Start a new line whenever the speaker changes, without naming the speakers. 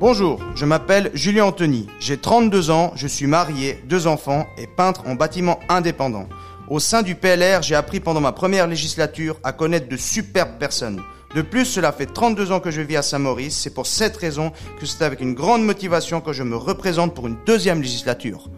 Bonjour, je m'appelle Julien Anthony, j'ai 32 ans, je suis marié, deux enfants et peintre en bâtiment indépendant. Au sein du PLR, j'ai appris pendant ma première législature à connaître de superbes personnes. De plus, cela fait 32 ans que je vis à Saint-Maurice, c'est pour cette raison que c'est avec une grande motivation que je me représente pour une deuxième législature.